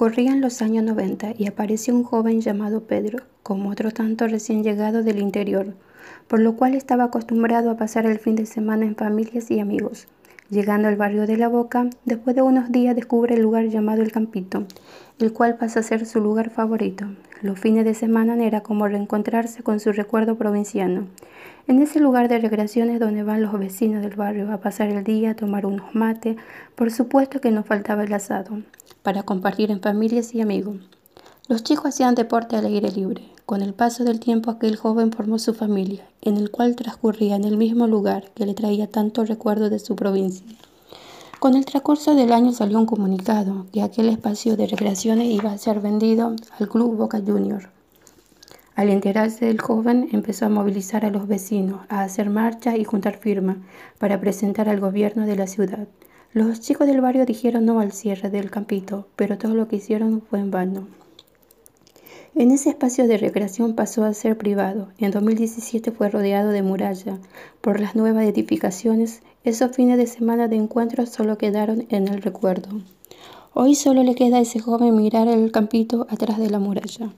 Corrían los años 90 y apareció un joven llamado Pedro, como otro tanto recién llegado del interior, por lo cual estaba acostumbrado a pasar el fin de semana en familias y amigos. Llegando al barrio de La Boca, después de unos días descubre el lugar llamado El Campito, el cual pasa a ser su lugar favorito. Los fines de semana era como reencontrarse con su recuerdo provinciano. En ese lugar de recreaciones donde van los vecinos del barrio a pasar el día, a tomar unos mates, por supuesto que no faltaba el asado para compartir en familias y amigos. Los chicos hacían deporte al aire libre. Con el paso del tiempo aquel joven formó su familia, en el cual transcurría en el mismo lugar que le traía tanto recuerdo de su provincia. Con el transcurso del año salió un comunicado que aquel espacio de recreaciones iba a ser vendido al Club Boca Junior. Al enterarse del joven, empezó a movilizar a los vecinos, a hacer marchas y juntar firmas para presentar al gobierno de la ciudad. Los chicos del barrio dijeron no al cierre del campito, pero todo lo que hicieron fue en vano. En ese espacio de recreación pasó a ser privado. En 2017 fue rodeado de muralla. Por las nuevas edificaciones, esos fines de semana de encuentro solo quedaron en el recuerdo. Hoy solo le queda a ese joven mirar el campito atrás de la muralla.